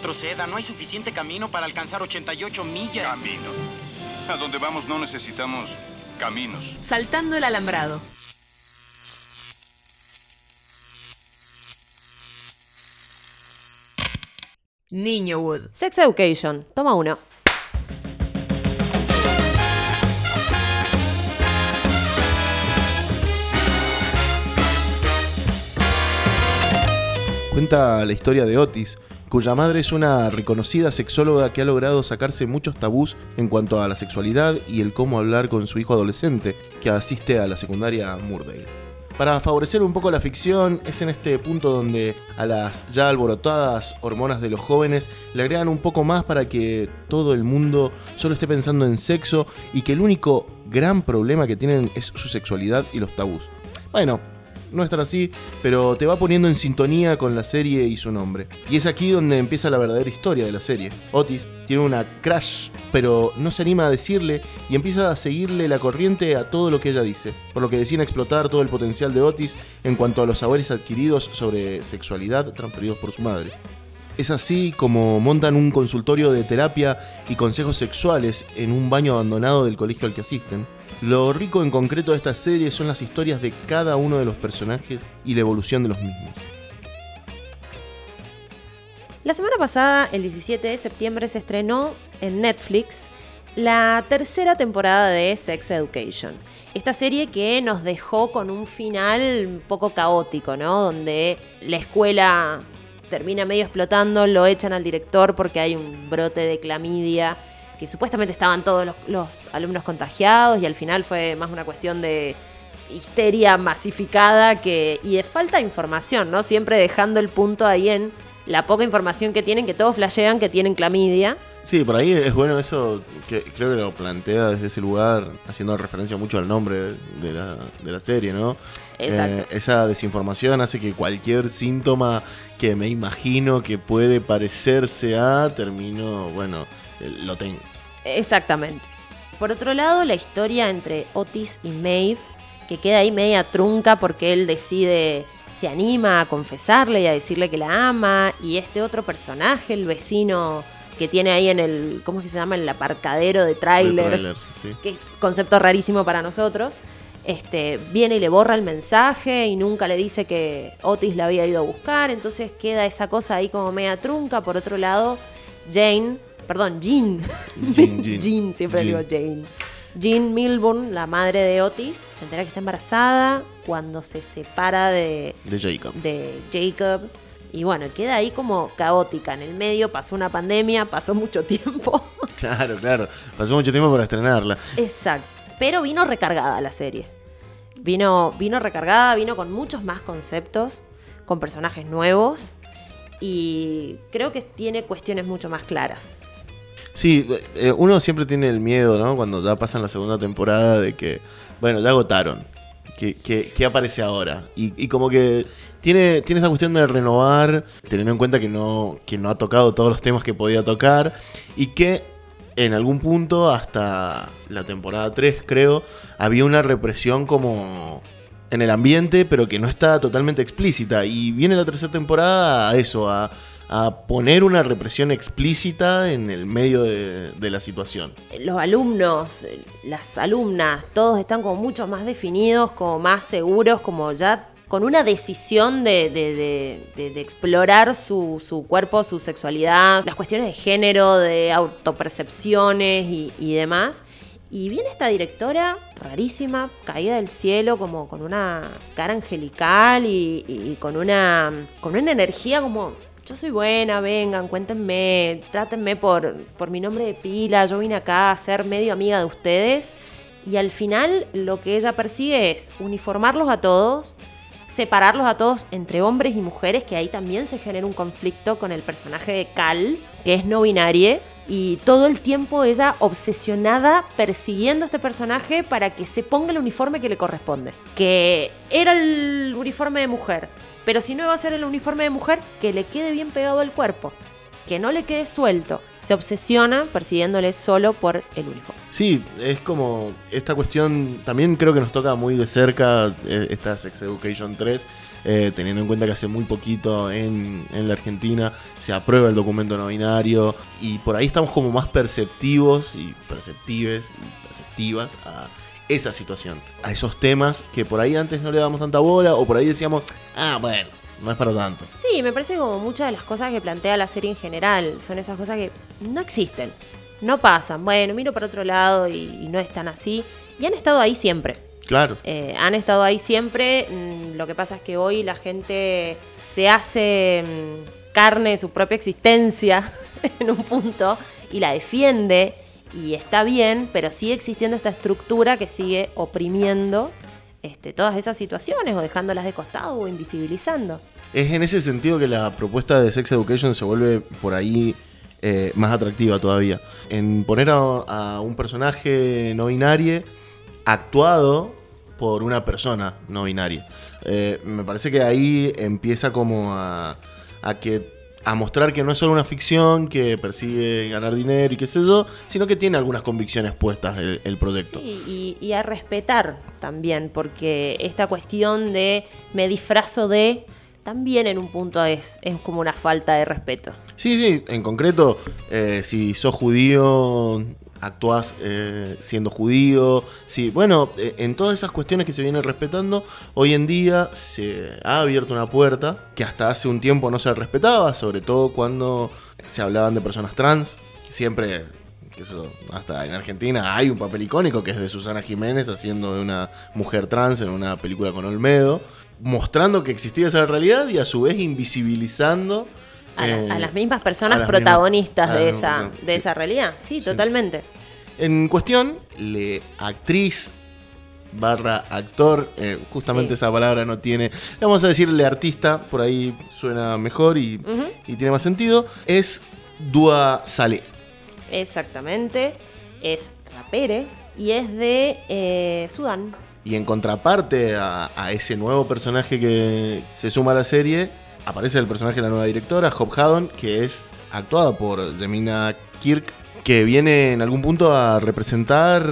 retroceda. No hay suficiente camino para alcanzar 88 millas. Camino. A donde vamos no necesitamos caminos. Saltando el alambrado. Niño Wood. Sex Education, toma uno. Cuenta la historia de Otis, cuya madre es una reconocida sexóloga que ha logrado sacarse muchos tabús en cuanto a la sexualidad y el cómo hablar con su hijo adolescente, que asiste a la secundaria Murdale. Para favorecer un poco la ficción, es en este punto donde a las ya alborotadas hormonas de los jóvenes le agregan un poco más para que todo el mundo solo esté pensando en sexo y que el único gran problema que tienen es su sexualidad y los tabús. Bueno, no estar así, pero te va poniendo en sintonía con la serie y su nombre. Y es aquí donde empieza la verdadera historia de la serie. Otis tiene una crush, pero no se anima a decirle y empieza a seguirle la corriente a todo lo que ella dice, por lo que deciden explotar todo el potencial de Otis en cuanto a los saberes adquiridos sobre sexualidad transferidos por su madre. Es así como montan un consultorio de terapia y consejos sexuales en un baño abandonado del colegio al que asisten. Lo rico en concreto de esta serie son las historias de cada uno de los personajes y la evolución de los mismos. La semana pasada, el 17 de septiembre, se estrenó en Netflix la tercera temporada de Sex Education. Esta serie que nos dejó con un final un poco caótico, ¿no? Donde la escuela termina medio explotando, lo echan al director porque hay un brote de clamidia, que supuestamente estaban todos los, los alumnos contagiados y al final fue más una cuestión de histeria masificada que, y de falta de información, ¿no? Siempre dejando el punto ahí en la poca información que tienen, que todos flashean que tienen clamidia. Sí, por ahí es bueno eso, que creo que lo plantea desde ese lugar, haciendo referencia mucho al nombre de la, de la serie, ¿no? Exacto. Eh, esa desinformación hace que cualquier síntoma que me imagino que puede parecerse a, termino, bueno, eh, lo tengo. Exactamente. Por otro lado, la historia entre Otis y Maeve, que queda ahí media trunca porque él decide, se anima a confesarle y a decirle que la ama, y este otro personaje, el vecino que tiene ahí en el, ¿cómo es que se llama? En el aparcadero de trailers, De trailers, sí. que es concepto rarísimo para nosotros. Este, viene y le borra el mensaje y nunca le dice que Otis la había ido a buscar, entonces queda esa cosa ahí como media trunca. Por otro lado, Jane, perdón, Jean, Jean, Jean. Jean, siempre Jean. digo Jane. Jean Milburn, la madre de Otis, se entera que está embarazada cuando se separa de, De Jacob. de Jacob. Y bueno, queda ahí como caótica. En el medio pasó una pandemia, pasó mucho tiempo. Claro, claro. Pasó mucho tiempo para estrenarla. Exacto. Pero vino recargada la serie. Vino, vino recargada, vino con muchos más conceptos, con personajes nuevos. Y creo que tiene cuestiones mucho más claras. Sí, eh, uno siempre tiene el miedo, ¿no? Cuando ya pasan la segunda temporada de que, bueno, ya agotaron. ¿Qué, qué- qué aparece ahora? Y, y como que tiene, tiene esa cuestión de renovar, teniendo en cuenta que no, que no ha tocado todos los temas que podía tocar y que en algún punto, hasta la temporada 3 creo, había una represión como en el ambiente, pero que no está totalmente explícita. Y viene la tercera temporada a eso, a, a poner una represión explícita en el medio de, la situación. Los alumnos, las alumnas, todos están como mucho más definidos, como más seguros, como ya con una decisión de, explorar su, su cuerpo, su sexualidad, las cuestiones de género, de autopercepciones y, y demás. Y viene esta directora rarísima, caída del cielo, como con una cara angelical y, y con, una, con una energía como, yo soy buena, vengan, cuéntenme, trátenme por, por mi nombre de pila, yo vine acá a ser medio amiga de ustedes. Y al final lo que ella persigue es uniformarlos a todos, separarlos a todos entre hombres y mujeres, que ahí también se genera un conflicto con el personaje de Cal, que es no binaria, y todo el tiempo ella obsesionada persiguiendo a este personaje para que se ponga el uniforme que le corresponde. Que era el uniforme de mujer, pero si no va a ser el uniforme de mujer, que le quede bien pegado al cuerpo, que no le quede suelto. Se obsesiona persiguiéndole solo por el uniforme. Sí, es como esta cuestión, también creo que nos toca muy de cerca eh, esta Sex Education 3, eh, teniendo en cuenta que hace muy poquito en, en la Argentina se aprueba el documento no binario y por ahí estamos como más perceptivos y perceptives y perceptivas a esa situación, a esos temas que por ahí antes no le dábamos tanta bola o por ahí decíamos, ah, bueno, no es para tanto. Sí, me parece como muchas de las cosas que plantea la serie en general son esas cosas que no existen, no pasan. Bueno, miro para otro lado y, no es tan así. Y han estado ahí siempre. Claro. Eh, han estado ahí siempre. mm, Lo que pasa es que hoy la gente se hace mm, carne de su propia existencia en un punto y la defiende y está bien, pero sigue existiendo esta estructura que sigue oprimiendo este, todas esas situaciones o dejándolas de costado o invisibilizando. Es en ese sentido que la propuesta de Sex Education se vuelve por ahí eh, más atractiva todavía. En poner a, a un personaje no binario actuado por una persona no binaria. Eh, me parece que ahí empieza como a, a que a mostrar que no es solo una ficción que persigue ganar dinero y qué sé yo, sino que tiene algunas convicciones puestas el, el proyecto. Sí, y, y a respetar también, porque esta cuestión de me disfrazo de, también en un punto es, es como una falta de respeto. Sí, sí, en concreto, eh, si sos judío, actuás eh, siendo judío. Sí, bueno, eh, en todas esas cuestiones que se vienen respetando, hoy en día se ha abierto una puerta que hasta hace un tiempo no se respetaba, sobre todo cuando se hablaban de personas trans. Siempre, que eso, hasta en Argentina hay un papel icónico que es de Susana Jiménez haciendo de una mujer trans en una película con Olmedo, mostrando que existía esa realidad y a su vez invisibilizando A, la- eh, a las mismas personas las protagonistas mismas- de, las esa, mismas- de sí. esa realidad. Sí, totalmente. En cuestión, le actriz barra actor, eh, justamente Sí. esa palabra no tiene, vamos a decirle artista, por ahí suena mejor y, y tiene más sentido, es Dua Saleh. Exactamente. Es rapere y es de eh, Sudán. Y en contraparte a, a ese nuevo personaje que se suma a la serie, aparece el personaje de la nueva directora, Hope Haddon, que es actuada por Jemina Kirk, que viene en algún punto a representar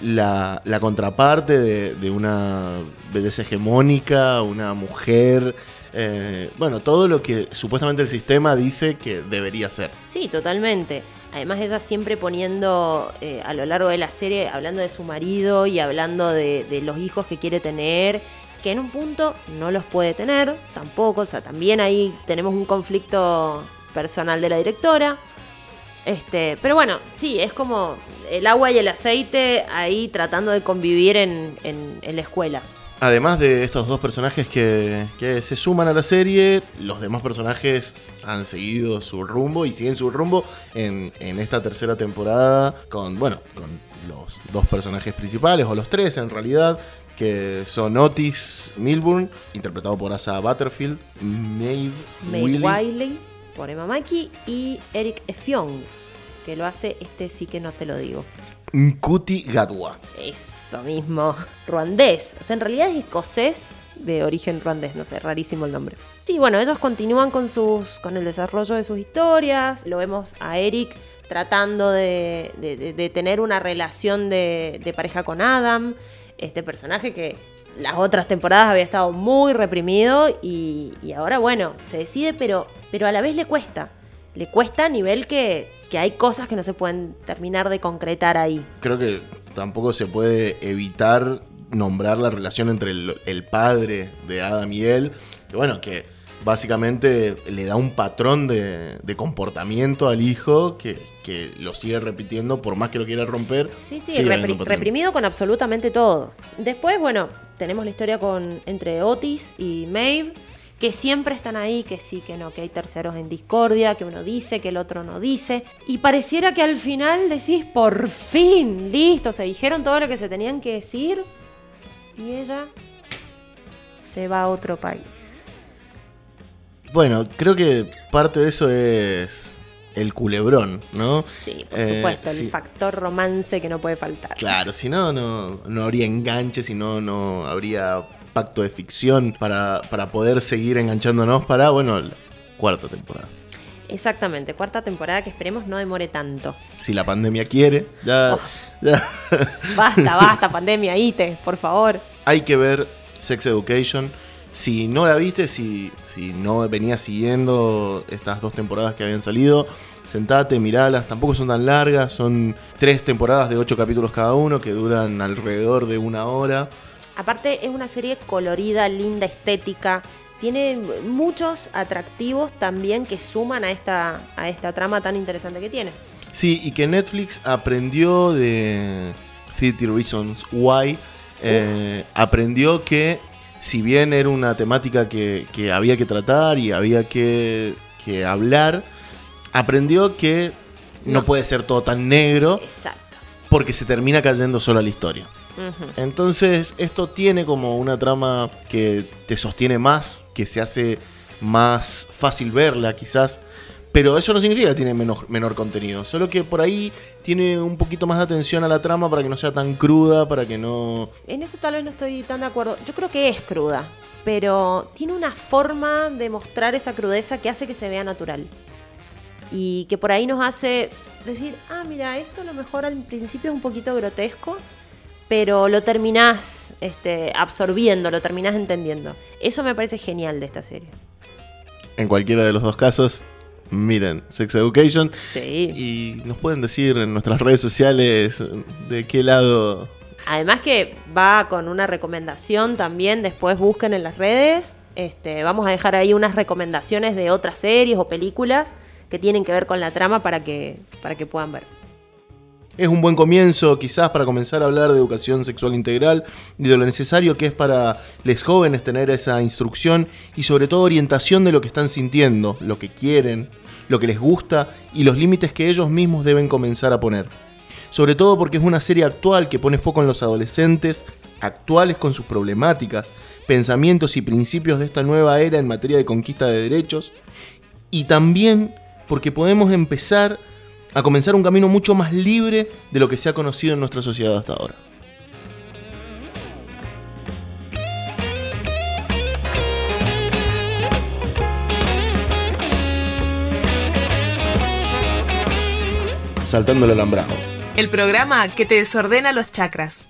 la, la contraparte de, de una belleza hegemónica, una mujer. eh, bueno, todo lo que supuestamente el sistema dice que debería ser. Sí, totalmente. Además ella siempre poniendo eh, a lo largo de la serie, hablando de su marido y hablando de, de los hijos que quiere tener, que en un punto no los puede tener tampoco. O sea, también ahí tenemos un conflicto personal de la directora. Este, pero bueno, sí, es como el agua y el aceite ahí tratando de convivir en, en- la escuela. Además de estos dos personajes que, que se suman a la serie, los demás personajes han seguido su rumbo y siguen su rumbo en, en esta tercera temporada con, bueno, con los dos personajes principales, o los tres en realidad, que son Otis Milburn, interpretado por Asa Butterfield, Maeve Wiley, por Emma Mackey y Eric Effiong, que lo hace este sí que no te lo digo. Nkuti Gatwa. Eso mismo, ruandés. O sea, en realidad es escocés de origen ruandés, no sé, rarísimo el nombre. Sí, bueno, ellos continúan con sus con el desarrollo de sus historias. Lo vemos a Eric tratando de, de- de- de tener una relación de, de pareja con Adam, este personaje que las otras temporadas había estado muy reprimido y, y ahora, bueno, se decide, pero, pero a la vez le cuesta. Le cuesta a nivel que, que hay cosas que no se pueden terminar de concretar ahí. creo que tampoco se puede evitar nombrar la relación entre el, el padre de Adam y él, que bueno, que básicamente le da un patrón de, de comportamiento al hijo que, que lo sigue repitiendo por más que lo quiera romper. Sí, sí, repri- reprimido con absolutamente todo. Después, bueno, tenemos la historia con entre Otis y Maeve, que siempre están ahí, que sí, que no, que hay terceros en discordia, que uno dice, que el otro no dice. Y pareciera que al final decís, por fin, listo, se dijeron todo lo que se tenían que decir. Y ella se va a otro país. Bueno, creo que parte de eso es el culebrón, ¿no? Sí, por Eh, supuesto, el sí. factor romance que no puede faltar. Claro, si no, no, no habría enganche, si no, no habría pacto de ficción para, para poder seguir enganchándonos para, bueno, la cuarta temporada. Exactamente, cuarta temporada que esperemos no demore tanto. Si la pandemia quiere, ya, Oh. ya. Basta, basta, pandemia, ite, por favor. hay que ver Sex Education. Si no la viste, si, si no venías siguiendo estas dos temporadas que habían salido, sentate, miralas. Tampoco son tan largas, son tres temporadas de ocho capítulos cada uno que duran alrededor de una hora. Aparte es una serie colorida, linda, estética. Tiene muchos atractivos también que suman a esta, a esta trama tan interesante que tiene. Sí, y que Netflix aprendió de 30 Reasons Why. eh, aprendió que si bien era una temática que, que había que tratar y había que, que hablar, aprendió que no. No. puede ser todo tan negro Exacto. porque se termina cayendo sola la historia. Entonces, esto tiene como una trama que te sostiene más, que se hace más fácil verla, quizás. Pero eso no significa que tiene menor, menor contenido. Solo que por ahí tiene un poquito más de atención a la trama para que no sea tan cruda, para que no. En esto tal vez no estoy tan de acuerdo. Yo creo que es cruda, pero tiene una forma de mostrar esa crudeza que hace que se vea natural. Y que por ahí nos hace decir, ah, mira, esto a lo mejor al principio es un poquito grotesco, pero lo terminás este, absorbiendo, lo terminás entendiendo. Eso me parece genial de esta serie. En cualquiera de los dos casos, miren Sex Education. Sí. Y nos pueden decir en nuestras redes sociales de qué lado. Además que va con una recomendación también, después busquen en las redes. Este, vamos a dejar ahí unas recomendaciones de otras series o películas que tienen que ver con la trama para que, para que puedan ver. Es un buen comienzo quizás para comenzar a hablar de educación sexual integral y de lo necesario que es para los jóvenes tener esa instrucción y sobre todo orientación de lo que están sintiendo, lo que quieren, lo que les gusta y los límites que ellos mismos deben comenzar a poner. Sobre todo porque es una serie actual que pone foco en los adolescentes actuales con sus problemáticas, pensamientos y principios de esta nueva era en materia de conquista de derechos y también porque podemos empezar a comenzar un camino mucho más libre de lo que se ha conocido en nuestra sociedad hasta ahora. Saltando el alambrado. El programa que te desordena los chakras.